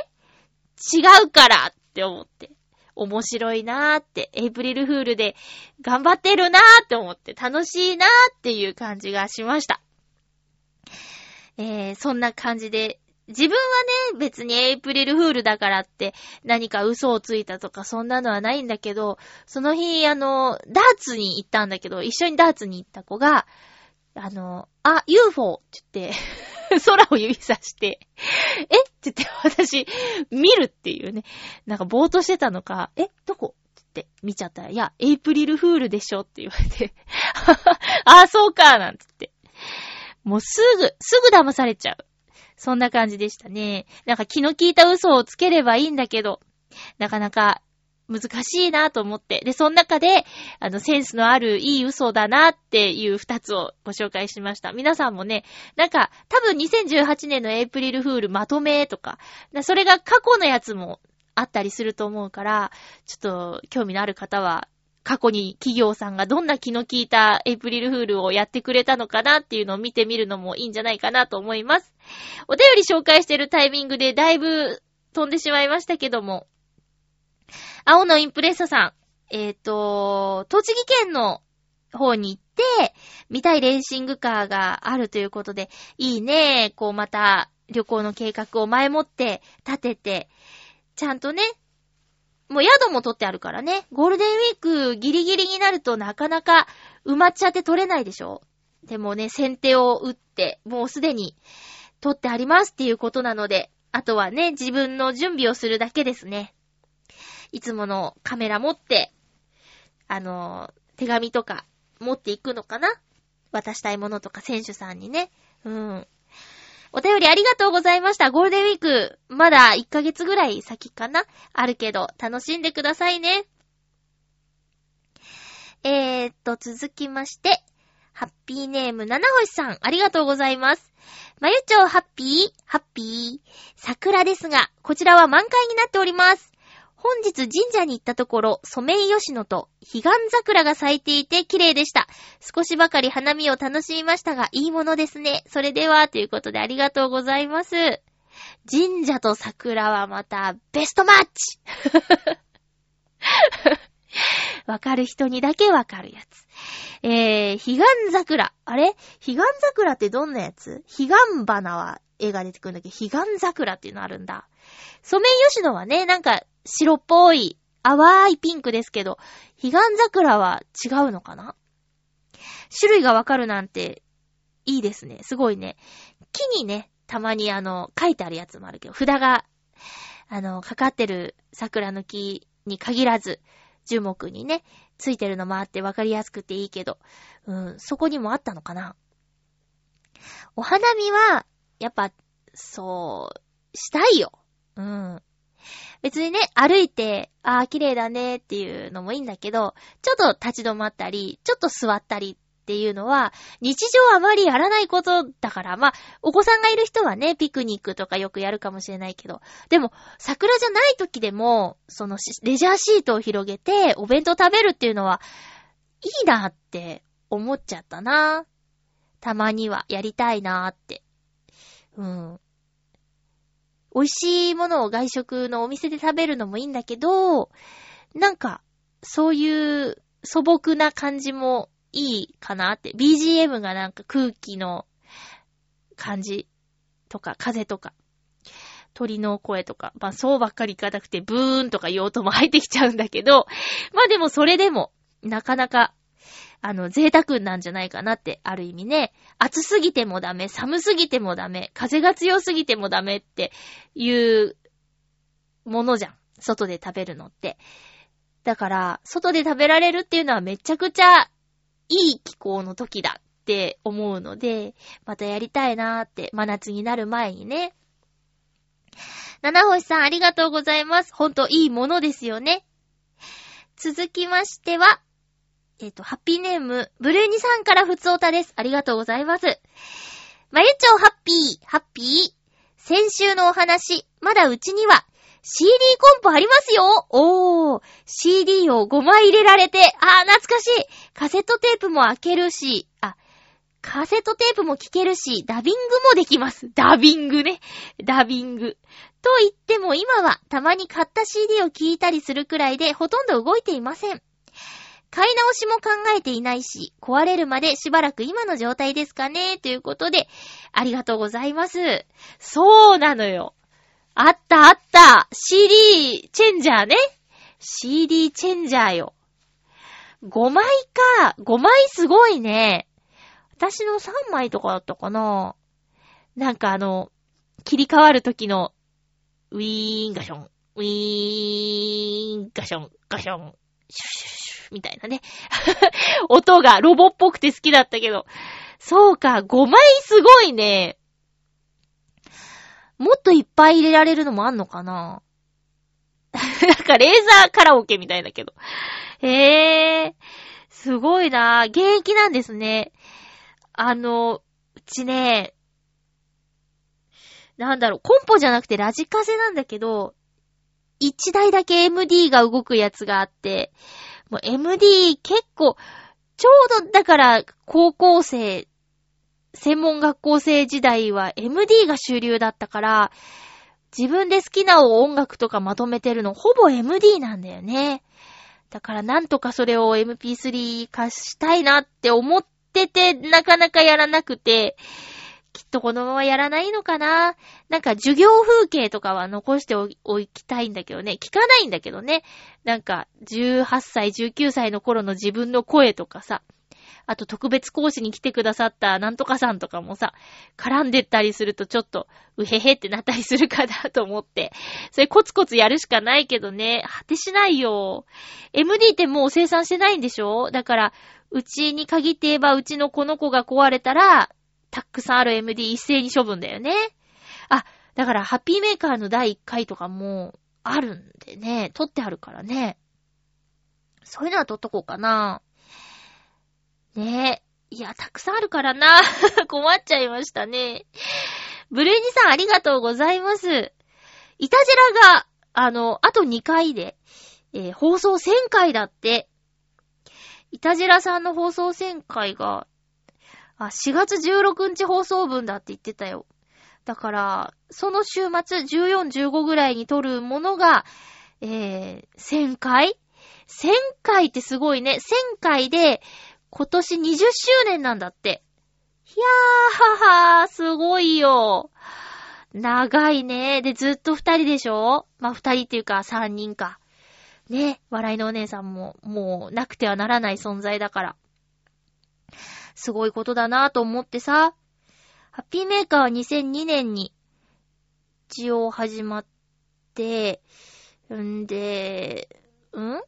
違うからって思って。面白いなーって、エイプリルフールで頑張ってるなーって思って、楽しいなーっていう感じがしました。えー、そんな感じで、自分はね、別にエイプリルフールだからって何か嘘をついたとかそんなのはないんだけど、その日、あの、ダーツに行ったんだけど、一緒にダーツに行った子が、あの、あ、UFO って言って、空を指さして、え？って言って私、見るっていうね。なんかぼーっとしてたのか、え？どこ？って言って見ちゃったら、いや、エイプリルフールでしょって言われて、あ、そうかなんつって。もうすぐ、すぐ騙されちゃう。そんな感じでしたね。なんか気の利いた嘘をつければいいんだけど、なかなか難しいなと思って。で、その中で、あの、センスのあるいい嘘だなっていう二つをご紹介しました。皆さんもね、なんか、多分2018年のエイプリルフールまとめとか、それが過去のやつもあったりすると思うから、ちょっと興味のある方は、過去に企業さんがどんな気の利いたエイプリルフールをやってくれたのかなっていうのを見てみるのもいいんじゃないかなと思います。お便り紹介してるタイミングでだいぶ飛んでしまいましたけども、青のインプレッサさん、えっ、と、栃木県の方に行って、見たいレーシングカーがあるということで、いいね、こうまた旅行の計画を前もって立てて、ちゃんとね、もう宿も取ってあるからね、ゴールデンウィークギリギリになるとなかなか埋まっちゃって取れないでしょ？でもね、先手を打って、もうすでに取ってありますっていうことなので、あとはね、自分の準備をするだけですね。いつものカメラ持って、あの、手紙とか持っていくのかな？渡したいものとか選手さんにね。うん。お便りありがとうございました。ゴールデンウィーク、まだ1ヶ月ぐらい先かな？あるけど、楽しんでくださいね。えーっと、続きまして、ハッピーネーム、七星さん、ありがとうございます。まゆちょうハッピー？ハッピー？桜ですが、こちらは満開になっております。本日神社に行ったところ、ソメイヨシノと彼岸桜が咲いていて綺麗でした。少しばかり花見を楽しみましたが、いいものですね。それでは、ということでありがとうございます。神社と桜はまた、ベストマッチ わかる人にだけわかるやつ。えー、彼岸桜。あれ？彼岸桜ってどんなやつ？彼岸花は絵が出てくるんだけど、彼岸桜っていうのあるんだ。ソメイヨシノはね、なんか白っぽい、淡いピンクですけど、彼岸桜は違うのかな？種類がわかるなんて、いいですね。すごいね。木にね、たまにあの、書いてあるやつもあるけど、札が、あの、かかってる桜の木に限らず、樹木にね、ついてるのもあってわかりやすくていいけど、うん、そこにもあったのかな？お花見は、やっぱ、そう、したいよ。うん。別にね、歩いて、ああ、綺麗だねっていうのもいいんだけど、ちょっと立ち止まったり、ちょっと座ったりっていうのは、日常あまりやらないことだから、まあ、お子さんがいる人はね、ピクニックとかよくやるかもしれないけど、でも、桜じゃない時でも、その、レジャーシートを広げて、お弁当食べるっていうのは、いいなって思っちゃったな。たまにはやりたいなって。うん。美味しいものを外食のお店で食べるのもいいんだけど、なんか、そういう素朴な感じもいいかなって。BGM がなんか空気の感じとか、風とか、鳥の声とか、まあそうばっかりいかなくて、ブーンとか用途も入ってきちゃうんだけど、まあでもそれでも、なかなか、あの、贅沢なんじゃないかなって、ある意味ね。暑すぎてもダメ、寒すぎてもダメ、風が強すぎてもダメっていうものじゃん。外で食べるのって。だから、外で食べられるっていうのはめちゃくちゃいい気候の時だって思うので、またやりたいなーって、真夏になる前にね。七星さんありがとうございます。ほんといいものですよね。続きましては、えっ、と、ハッピーネーム、ブルーニさんからふつおたです。ありがとうございます。まゆちょハッピー、ハッピー。先週のお話、まだうちには、CD コンポありますよおー、CD を5枚入れられて、あー、懐かしいカセットテープも開けるし、あ、カセットテープも聴けるし、ダビングもできます。ダビングね。ダビング。と言っても今はたまに買った CD を聴いたりするくらいでほとんど動いていません。買い直しも考えていないし、壊れるまでしばらく今の状態ですかねということで、ありがとうございます。そうなのよ。あったあった。CD チェンジャーね。CD チェンジャーよ。5枚か。5枚すごいね。私の3枚とかだったかな。なんかあの、切り替わる時の、ウィーンガション、ウィーンガション、ガション、シュシュシュみたいなね。音がロボっぽくて好きだったけど。そうか、5枚すごいね。もっといっぱい入れられるのもあんのかな なんかレーザーカラオケみたいだけど。へえ、すごいな現役なんですね。あの、うちね、なんだろう、コンポじゃなくてラジカセなんだけど、一台だけ MD が動くやつがあって、もう MD 結構、ちょうどだから高校生、専門学校生時代は MD が主流だったから、自分で好きな音楽とかまとめてるのほぼ MD なんだよね。だからなんとかそれを MP3 化したいなって思ってて、なかなかやらなくて、きっとこのままやらないのかな？なんか授業風景とかは残しておきたいんだけどね。聞かないんだけどね。なんか18歳、19歳の頃の自分の声とかさ。あと特別講師に来てくださったなんとかさんとかもさ、絡んでったりするとちょっと、うへへってなったりするかなと思って。それコツコツやるしかないけどね。果てしないよ。MD ってもう生産してないんでしょだから、うちに限って言えば、うちのこの子が壊れたら、たくさんある MD 一斉に処分だよね。あ、だから、ハッピーメーカーの第1回とかも、あるんでね、撮ってあるからね。そういうのは撮っとこうかな。ねえ。いや、たくさんあるからな。困っちゃいましたね。ブルーニさんありがとうございます。イタジラが、あの、あと2回で、えー放送1000回だって。イタジラさんの放送1000回が、あ、4月16日放送分だって言ってたよ。だから、その週末14、15ぐらいに撮るものが、えー、1000回 ?1000 回ってすごいね。1000回で、今年20周年なんだって。いやーははすごいよ。長いね。で、ずっと二人でしょ？まあ、二人っていうか三人か。ね。笑いのお姉さんも、もう、なくてはならない存在だから。すごいことだなぁと思ってさ。ハッピーメーカーは2002年に、一応始まって、んで、ん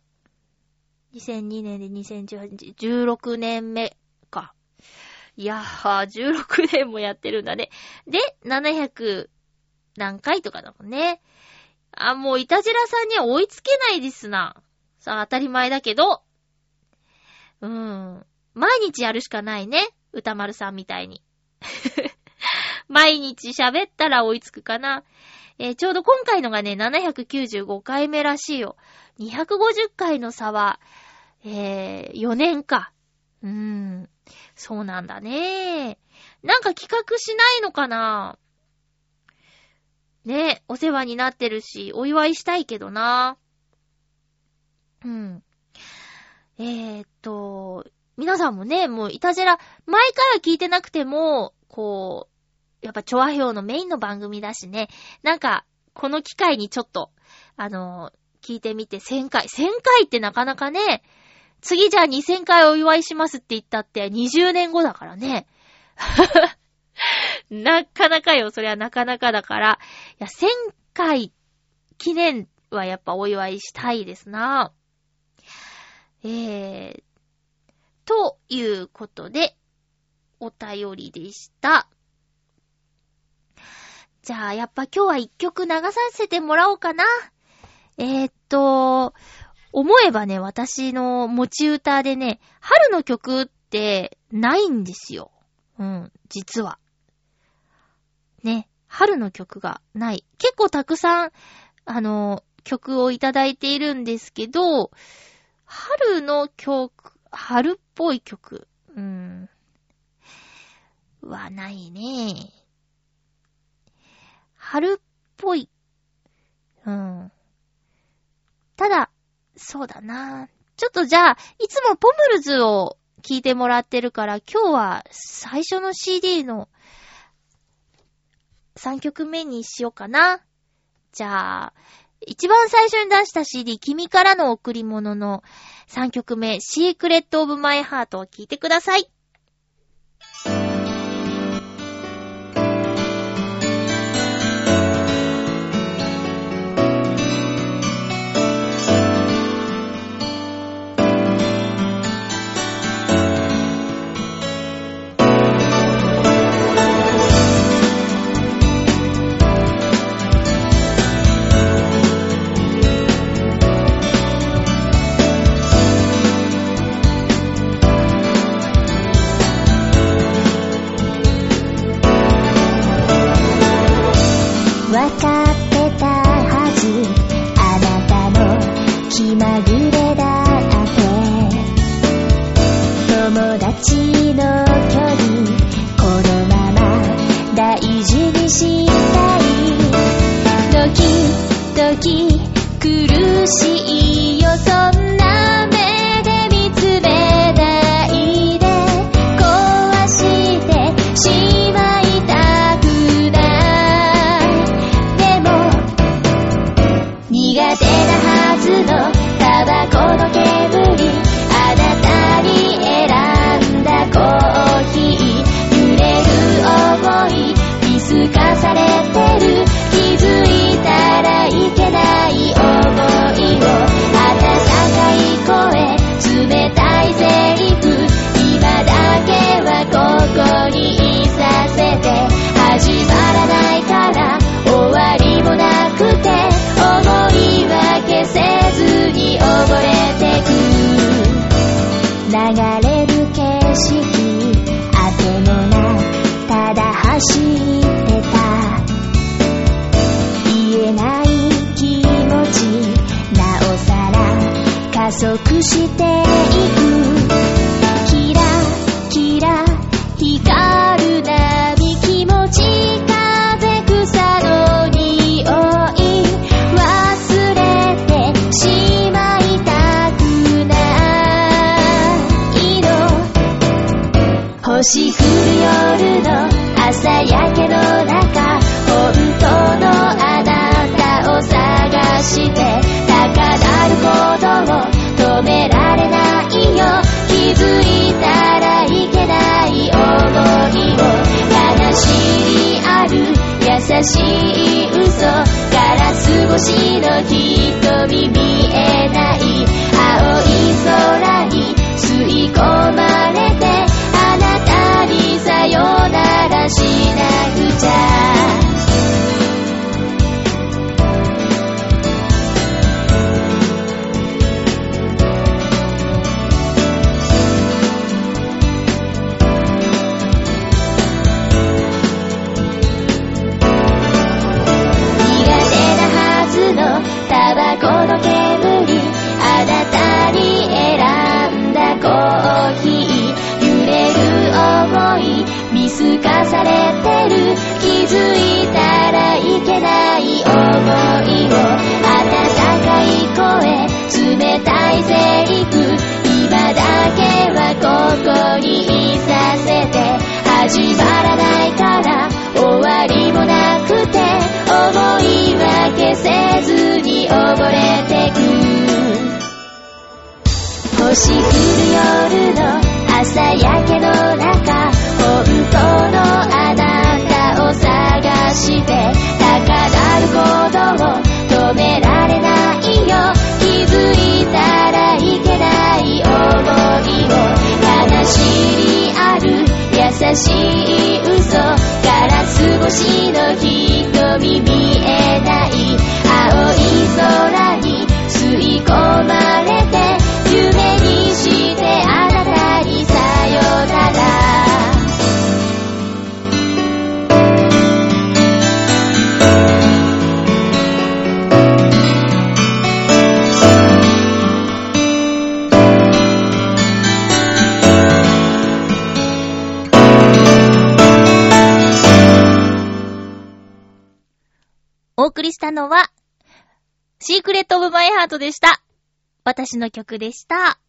?2002 年で2018、16年目か。いやー、16年もやってるんだね。で、700何回とかだもんね。あ、もう、いたじらさんには追いつけないですな。さあ、当たり前だけど。うーん。毎日やるしかないね。歌丸さんみたいに。毎日喋ったら追いつくかな。えーちょうど今回のがね、795回目らしいよ。250回の差は、えー、4年か。うーん。そうなんだね。なんか企画しないのかなね、お世話になってるし、お祝いしたいけどな。うん。えー、っと、皆さんもね、もういたじら、前から聞いてなくても、こう、やっぱ、チョアヘオのメインの番組だしね、なんか、この機会にちょっと、あの聞いてみて、1000回。1000回ってなかなかね、次じゃあ2000回お祝いしますって言ったって20年後だからね。なかなかよ、それはなかなかだから。いや、1000回記念はやっぱお祝いしたいですな。えー、ということで、お便りでした。じゃあ、やっぱ今日は一曲流させてもらおうかな。えー、っと、思えばね、私の持ち歌でね、春の曲ってないんですよ。うん、実は。ね、春の曲がない。結構たくさん、あの、曲をいただいているんですけど、春の曲、春っぽい曲、うん、はないね。春っぽい、うん。ただ、そうだな。ちょっとじゃあ、いつもポムルズを聞いてもらってるから、今日は最初の CD の3曲目にしようかな。じゃあ、一番最初に出した CD、君からの贈り物の3曲目、シークレットオブマイハートを聴いてください。
así てく星降る夜の朝焼けの中本当のあなたを探して高鳴ることを止められないよ気づいたらいけない思いを悲しみある優しい嘘から越しの日
りしたのは、 Secret of my heart でした。私の曲でした。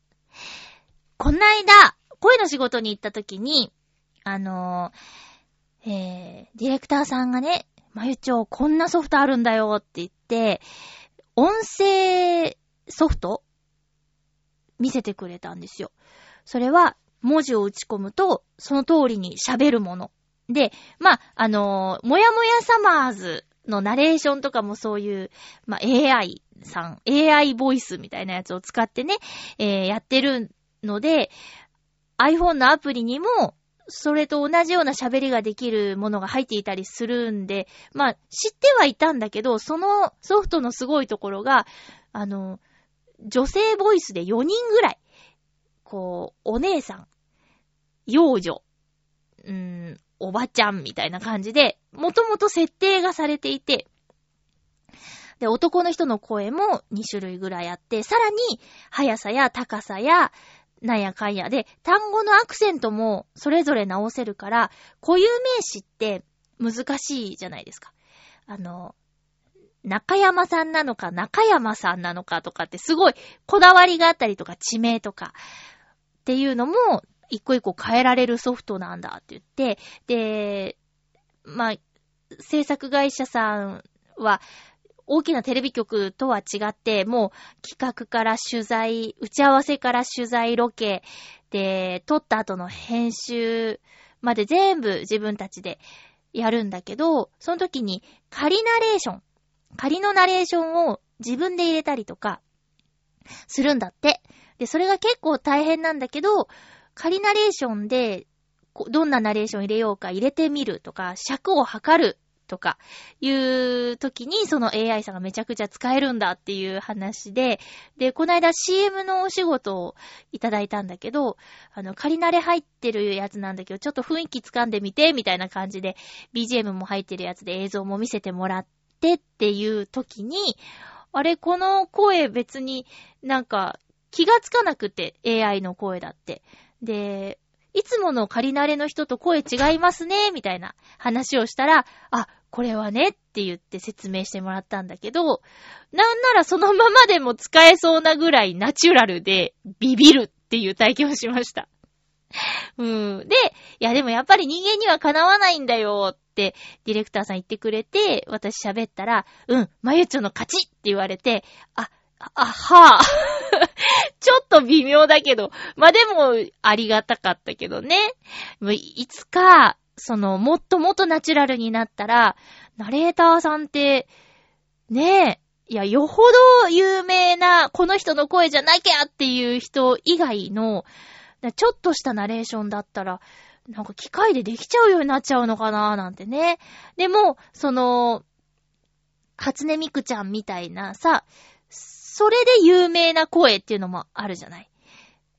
こないだ、声の仕事に行った時に、あのー、えー、ディレクターさんがね、まゆちょ、こんなソフトあるんだよって言って、音声ソフト？見せてくれたんですよ。それは、文字を打ち込むと、その通りに喋るもの。で、まあ、あのーもやもやサマーズのナレーションとかもそういう、まあ、AI さん、AI ボイスみたいなやつを使ってね、えーやってるので、iPhone のアプリにも、それと同じような喋りができるものが入っていたりするんで、まあ、知ってはいたんだけど、そのソフトのすごいところが、あの、女性ボイスで4人ぐらい、こう、お姉さん、幼女、おばちゃんみたいな感じで、もともと設定がされていて、で、男の人の声も2種類ぐらいあって、さらに、速さや高さや、なんやかんやで、単語のアクセントもそれぞれ直せるから、固有名詞って難しいじゃないですか。あの、中山さんなのか中山さんなのかとかってすごいこだわりがあったりとか地名とかっていうのも一個一個変えられるソフトなんだって言って、で、まあ、制作会社さんは大きなテレビ局とは違って、もう企画から取材、打ち合わせから取材ロケ、で、撮った後の編集まで全部自分たちでやるんだけど、その時に仮ナレーション、仮のナレーションを自分で入れたりとか、するんだって。で、それが結構大変なんだけど、仮ナレーションで、どんなナレーション入れようか入れてみるとか、尺を測るとか、いう時にその AI さんがめちゃくちゃ使えるんだっていう話で、で、この間 CM のお仕事をいただいたんだけど、あの、仮慣れ入ってるやつなんだけど、ちょっと雰囲気掴んでみて、みたいな感じで、BGM も入ってるやつで映像も見せてもらってっていう時に、あれ、この声別になんか気がつかなくて、AI の声だって。で、いつもの仮慣れの人と声違いますね、みたいな話をしたら、あ、これはねって言って説明してもらったんだけど、なんならそのままでも使えそうなぐらいナチュラルでビビるっていう体験をしました。うん。で、いやでもやっぱり人間にはかなわないんだよってディレクターさん言ってくれて、私喋ったら、うん、まゆちょの勝ちって言われて、あ、あ、はぁ。ちょっと微妙だけど、まあ、でも、ありがたかったけどね。いつか、その、もっともっとナチュラルになったら、ナレーターさんって、ねえ、いや、よほど有名な、この人の声じゃなきゃっていう人以外の、ちょっとしたナレーションだったら、なんか機械でできちゃうようになっちゃうのかなーなんてね。でも、その、初音ミクちゃんみたいなさ、それで有名な声っていうのもあるじゃない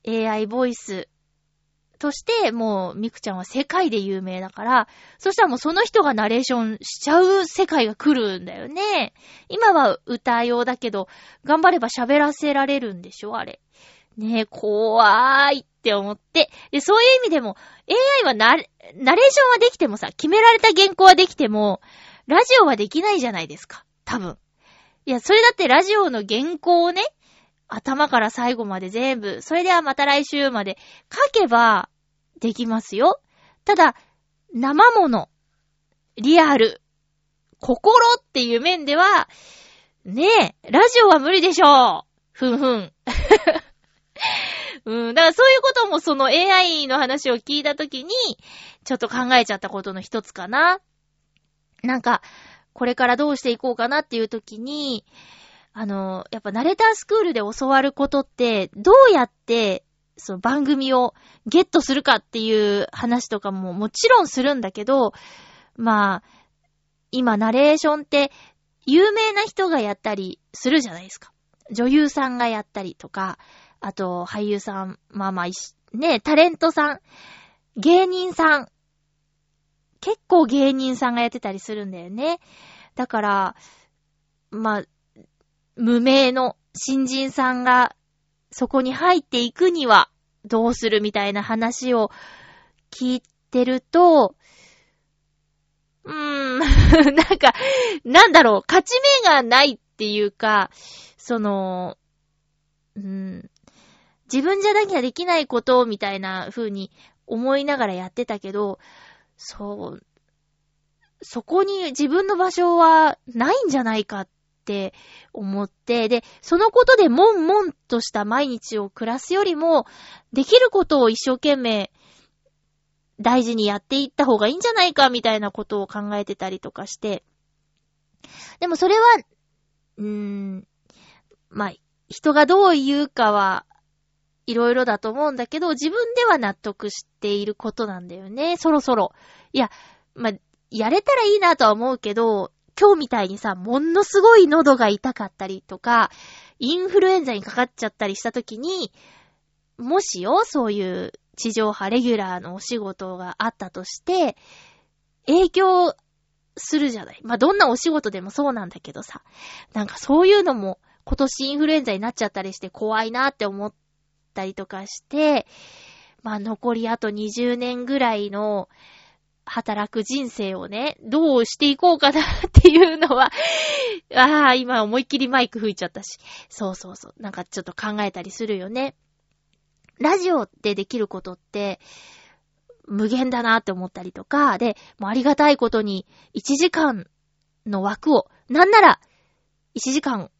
？AI ボイスとして、もう、ミクちゃんは世界で有名だから、そしたらもうその人がナレーションしちゃう世界が来るんだよね。今は歌用だけど、頑張れば喋らせられるんでしょ？あれ。ねえ、怖いって思って。で、そういう意味でも、AI は、ナレーションはできてもさ、決められた原稿はできても、ラジオはできないじゃないですか。多分。いや、それだってラジオの原稿をね、頭から最後まで全部、それではまた来週まで書けばできますよ。ただ、生もの、リアル、心っていう面では、ねえ、ラジオは無理でしょう。ふんふん。うん、だからそういうこともその AI の話を聞いたときに、ちょっと考えちゃったことの一つかな。なんか、これからどうしていこうかなっていうときに、あの、やっぱナレータースクールで教わることって、どうやって、その番組をゲットするかっていう話とかももちろんするんだけど、まあ、今ナレーションって有名な人がやったりするじゃないですか。女優さんがやったりとか、あと俳優さん、まあまあ、ね、タレントさん、芸人さん、構芸人さんがやってたりするんだよね。だから、まあ、無名の新人さんがそこに入っていくにはどうするみたいな話を聞いてると、うーん、なんか、なんだろう、勝ち目がないっていうか、その、うん、自分じゃなきゃできないことみたいな風に思いながらやってたけど、そう、そこに自分の場所はないんじゃないかって思って、で、そのことで悶々とした毎日を暮らすよりも、できることを一生懸命大事にやっていった方がいいんじゃないかみたいなことを考えてたりとかして。でもそれは、うーん、まあ、人がどう言うかはいろいろだと思うんだけど、自分では納得していることなんだよね、そろそろ。いや、まあ、やれたらいいなとは思うけど、今日みたいにさ、ものすごい喉が痛かったりとか、インフルエンザにかかっちゃったりした時に、もしよ、そういう地上波レギュラーのお仕事があったとして、影響するじゃない。まあ、どんなお仕事でもそうなんだけどさ。なんかそういうのも今年インフルエンザになっちゃったりして怖いなって思ったりとかして、まあ、残りあと20年ぐらいの働く人生をね、どうしていこうかなっていうのは、ああ、今思いっきりマイク吹いちゃったし。そうそうそう。なんかちょっと考えたりするよね。ラジオってできることって、無限だなって思ったりとか、で、もうありがたいことに、1時間の枠を、なんなら、1時間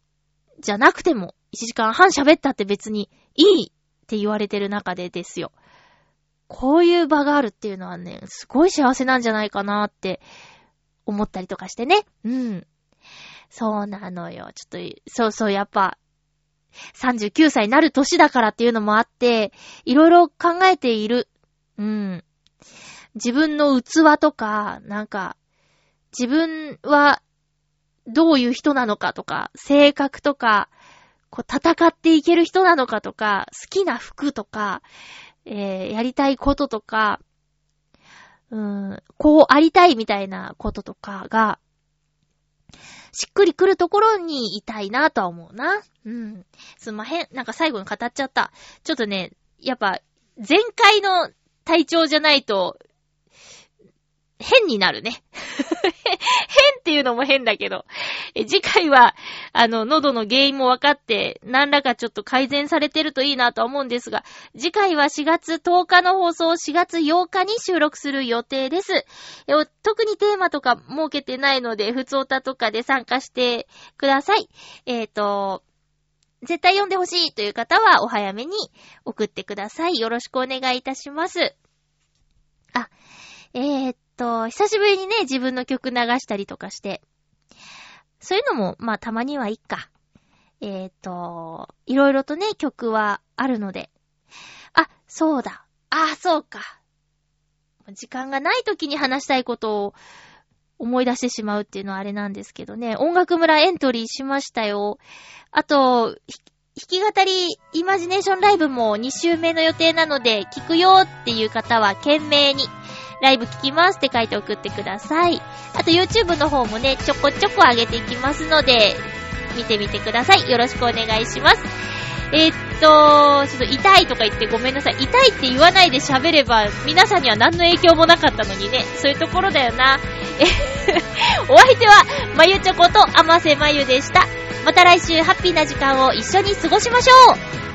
じゃなくても、1時間半喋ったって別にいいって言われてる中でですよ。こういう場があるっていうのはね、すごい幸せなんじゃないかなって思ったりとかしてね。うん。そうなのよ。ちょっと、そうそう、やっぱ、39歳になる年だからっていうのもあって、いろいろ考えている。うん。自分の器とか、なんか、自分はどういう人なのかとか、性格とか、こう戦っていける人なのかとか、好きな服とか、えー、やりたいこととか、うん、こうありたいみたいなこととかが、しっくりくるところにいたいなとは思うな。うん。すんまへん。なんか最後に語っちゃった。ちょっとね、やっぱ、前回の体調じゃないと、変になるね。変っていうのも変だけど。次回は、あの、喉の原因も分かって、何らかちょっと改善されてるといいなと思うんですが、次回は4月10日の放送を、4月8日に収録する予定です。特にテーマとか設けてないので、普通歌とかで参加してください。えっ、と、絶対読んでほしいという方はお早めに送ってください。よろしくお願いいたします。あ、えー、っと、久しぶりにね、自分の曲流したりとかして、そういうのも、まあ、たまにはいいか。えー、っと、いろいろとね、曲はあるので。あ、そうだ。あ、そうか。時間がない時に話したいことを思い出してしまうっていうのはあれなんですけどね。音楽村エントリーしましたよ。あと、弾き語りイマジネーションライブも2週目の予定なので、聞くよっていう方は懸命に、ライブ聞きますって書いて送ってください。あと YouTube の方もね、ちょこちょこ上げていきますので、見てみてください。よろしくお願いします。えー、っと、ちょっと痛いとか言ってごめんなさい。痛いって言わないで喋れば、皆さんには何の影響もなかったのにね。そういうところだよな。え お相手は、まゆちょこと、あませまゆでした。また来週ハッピーな時間を一緒に過ごしましょう